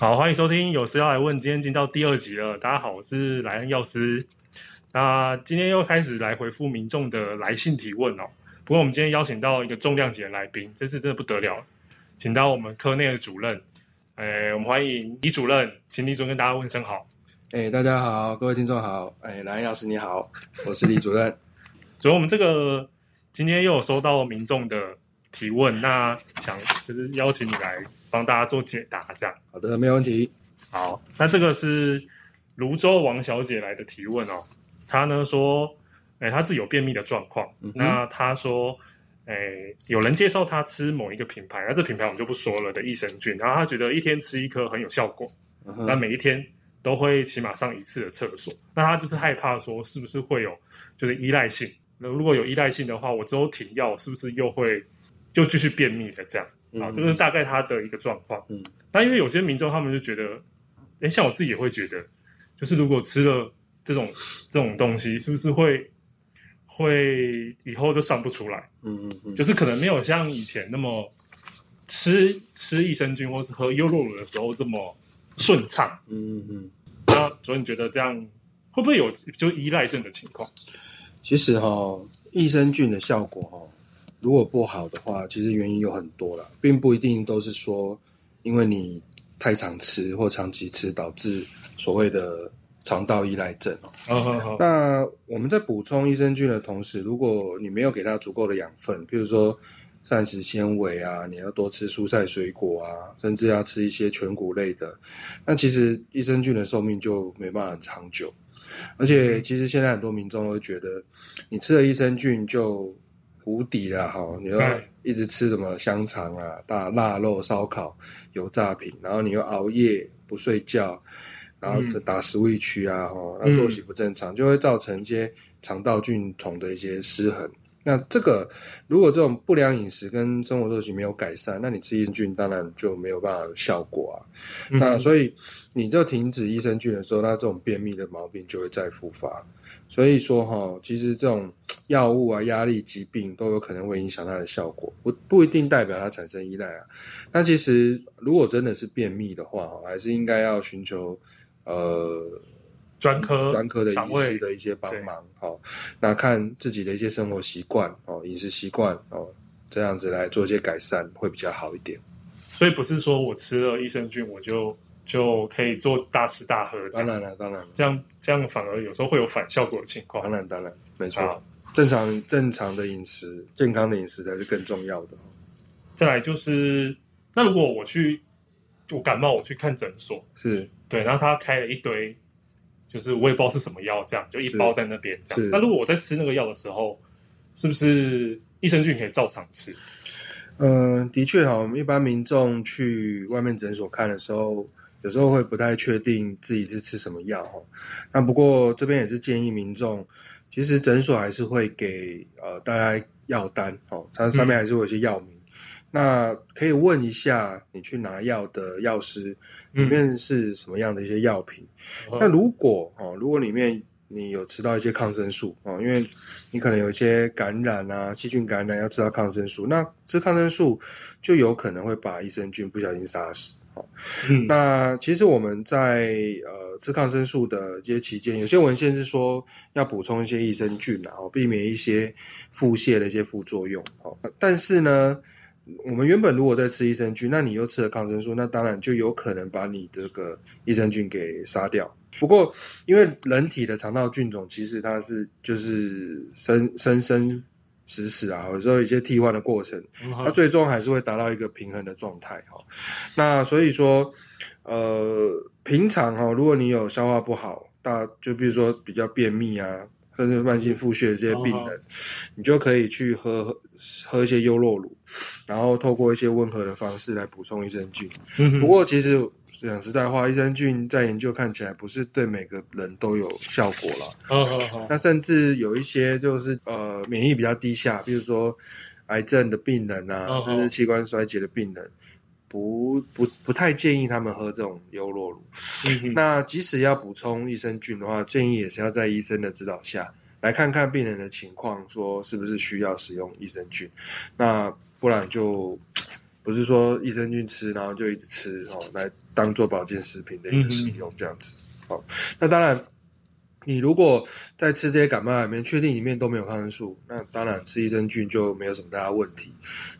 好，欢迎收听，有事要来问，今天进到第二集了。大家好，我是莱恩药师。那今天又开始来回复民众的来信提问哦。不过我们今天邀请到一个重量级的来宾，这次真的不得了，请到我们科内的主任，哎，我们欢迎李主任，请李主任跟大家问声好。哎，大家好，各位听众好，哎，莱恩药师你好，我是李主任。所以我们这个今天又有收到民众的提问，那想就是邀请你来。帮大家做解答，这样好的，没有问题。好，那这个是泸州王小姐来的提问哦。她呢说，哎，她自己有便秘的状况。嗯、那她说，哎，有人介绍她吃某一个品牌，那这品牌我们就不说了的益生菌。然后她觉得一天吃一颗很有效果，那、嗯、每一天都会起码上一次的厕所。那她就是害怕说，是不是会有就是依赖性？那如果有依赖性的话，我之后停药是不是又会就继续便秘的这样？啊，这个是大概他的一个状况。嗯，那因为有些民众他们就觉得，哎，像我自己也会觉得，就是如果吃了这种这种东西，是不是会会以后就上不出来？嗯嗯嗯，就是可能没有像以前那么吃吃益生菌或是喝优酪乳的时候这么顺畅。嗯嗯嗯。那所以你觉得这样会不会有就依赖症的情况？其实哈、哦，益生菌的效果哈、哦。如果不好的话，其实原因有很多啦，并不一定都是说因为你太常吃或长期吃导致所谓的肠道依赖症哦。好好好。那我们在补充益生菌的同时，如果你没有给它足够的养分，譬如说膳食纤维啊，你要多吃蔬菜水果啊，甚至要吃一些全谷类的，那其实益生菌的寿命就没办法很长久。而且，其实现在很多民众都会觉得，你吃了益生菌就无敌了哈！你要一直吃什么香肠啊、大腊肉、烧烤、油炸品，然后你又熬夜不睡觉，然后打 Switch 啊，哈，那作息不正常，就会造成一些肠道菌丛的一些失衡。那这个如果这种不良饮食跟生活作息没有改善，那你吃益生菌当然就没有办法有效果啊。那所以你就停止益生菌的时候，那这种便秘的毛病就会再复发。所以说哈，其实这种药物啊、压力、疾病都有可能会影响它的效果，不不一定代表它产生依赖啊。那其实如果真的是便秘的话，还是应该要寻求呃专科专科的医师的一些帮忙。好，那看自己的一些生活习惯哦，饮食习惯哦，这样子来做一些改善会比较好一点。所以不是说我吃了益生菌我就。就可以做大吃大喝，当然了，当然了，这样这样反而有时候会有反效果的情况。当然，当然，没错，正常正常的饮食，健康的饮食才是更重要的。再来就是，那如果我去我感冒，我去看诊所，是对，然后他开了一堆，就是我也不知道是什么药，这样就一包在那边。这样，那如果我在吃那个药的时候，是不是益生菌可以照常吃？嗯、呃，的确哈，我们一般民众去外面诊所看的时候。有时候会不太确定自己是吃什么药哈，那不过这边也是建议民众，其实诊所还是会给呃大家药单哦，它上面还是会有些药名，嗯，那可以问一下你去拿药的药师里面是什么样的一些药品。嗯，那如果哦，如果里面你有吃到一些抗生素哦，因为你可能有一些感染啊，细菌感染要吃到抗生素，那吃抗生素就有可能会把益生菌不小心杀死。嗯，那其实我们在呃吃抗生素的这些期间，有些文献是说要补充一些益生菌，然后避免一些腹泻的一些副作用。哦，但是呢，我们原本如果在吃益生菌，那你又吃了抗生素，那当然就有可能把你这个益生菌给杀掉。不过，因为人体的肠道菌种其实它是就是生生生。死死啊，有时候一些替换的过程，它最终还是会达到一个平衡的状态哈。那所以说，呃，平常哈，如果你有消化不好，大就比如说比较便秘啊，甚至慢性腹泻的这些病人，你就可以去喝喝一些优酪乳，然后透过一些温和的方式来补充益生菌。不过其实。讲实在话，益生菌在研究看起来不是对每个人都有效果了。好好好。那甚至有一些就是呃免疫比较低下，比如说癌症的病人啊，oh, 甚至器官衰竭的病人，不不不太建议他们喝这种优酪乳。嗯。那即使要补充益生菌的话，建议也是要在医生的指导下来看看病人的情况，说是不是需要使用益生菌。那不然就。不是说益生菌吃，然后就一直吃哦，来当做保健食品的一个使用这样子。好、嗯，那当然，你如果在吃这些感冒药里面确定里面都没有抗生素，那当然吃益生菌就没有什么大问题。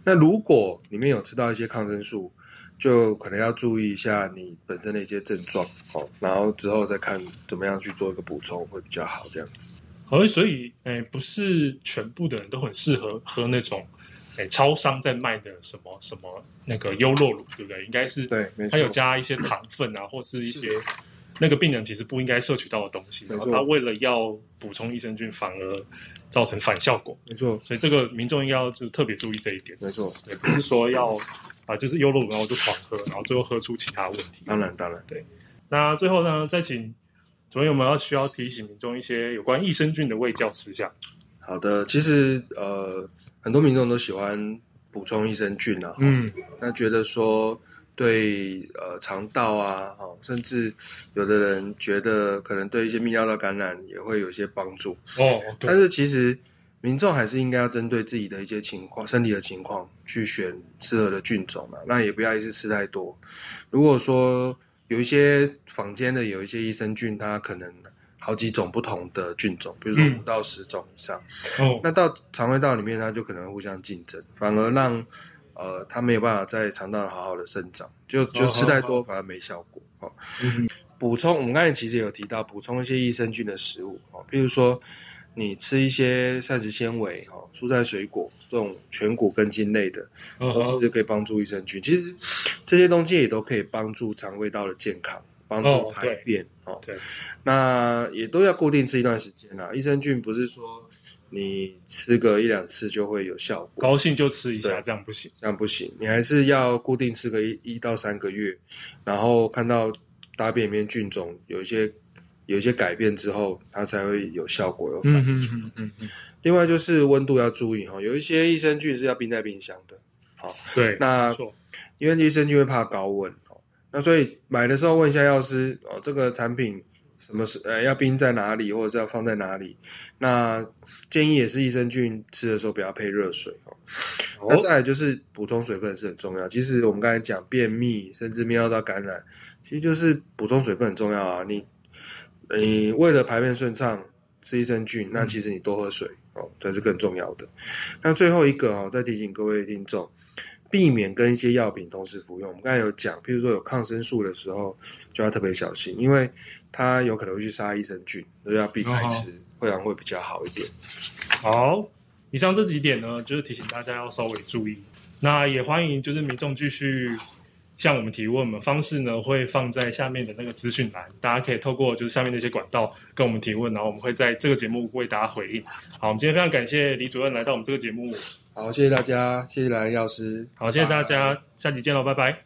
那如果里面有吃到一些抗生素，就可能要注意一下你本身的一些症状，哦，然后之后再看怎么样去做一个补充会比较好，这样子。好，所以，诶，不是全部的人都很适合喝那种，诶，超商在卖的什么什么那个优酪乳，对不对？应该是对。它有加一些糖分啊，或是一些那个病人其实不应该摄取到的东西，然后他为了要补充益生菌，反而造成反效果。没错。所以这个民众应该要就特别注意这一点。没错。也不是说要。啊，就是优酪乳，然后就狂喝，然后最后喝出其他问题。当然，当然，对。那最后呢，再请主任有没有需要提醒民众一些有关益生菌的卫教事项？好的，其实呃，很多民众都喜欢补充益生菌啊，嗯，那觉得说对呃肠道啊，哈，甚至有的人觉得可能对一些泌尿道感染也会有一些帮助哦。对。但是其实。民众还是应该要针对自己的一些情况、身体的情况去选适合的菌种嘛。那也不要一次吃太多。如果说有一些坊间的有一些益生菌，它可能好几种不同的菌种，比如说五到十种以上，嗯、那到肠胃道里面，它就可能互相竞争，反而让呃它没有办法在肠道好好的生长，就就吃太多反而没效果。哦，补充我们刚才其实有提到补充一些益生菌的食物，哦，譬如说。你吃一些膳食纤维、哦蔬菜水果这种全谷根茎类的，哦，就可以帮助益生菌。其实这些东西也都可以帮助肠胃道的健康，帮助排便。哦，对，那也都要固定吃一段时间啦。益生菌不是说你吃个一两次就会有效果，高兴就吃一下，这样不行，这样不行。你还是要固定吃个一一到三个月，然后看到大便里面菌种有一些。有一些改变之后，它才会有效果，有反应。嗯嗯嗯嗯。另外就是温度要注意哈，有一些益生菌是要冰在冰箱的。好，对，那因为益生菌会怕高温哦，那所以买的时候问一下药师哦，这个产品什么是呃要冰在哪里，或者是要放在哪里？那建议也是益生菌吃的时候不要配热水哦。那再来就是补充水分是很重要。其实我们刚才讲便秘，甚至泌尿道感染，其实就是补充水分很重要啊。你你为了排便顺畅，吃益生菌，那其实你多喝水哦，才是更重要的。那最后一个哦，再提醒各位听众，避免跟一些药品同时服用。我们刚才有讲，譬如说有抗生素的时候，就要特别小心，因为它有可能会去杀益生菌，所以要避开吃，会然会比较好一点。好，以上这几点呢，就是提醒大家要稍微注意。那也欢迎就是民众继续。向我们提问的方式呢，会放在下面的那个资讯栏，大家可以透过就是下面那些管道跟我们提问，然后我们会在这个节目为大家回应。好，我们今天非常感谢李主任来到我们这个节目。好，谢谢大家，谢谢蓝药师。好，谢谢大家，下集见喽，拜拜。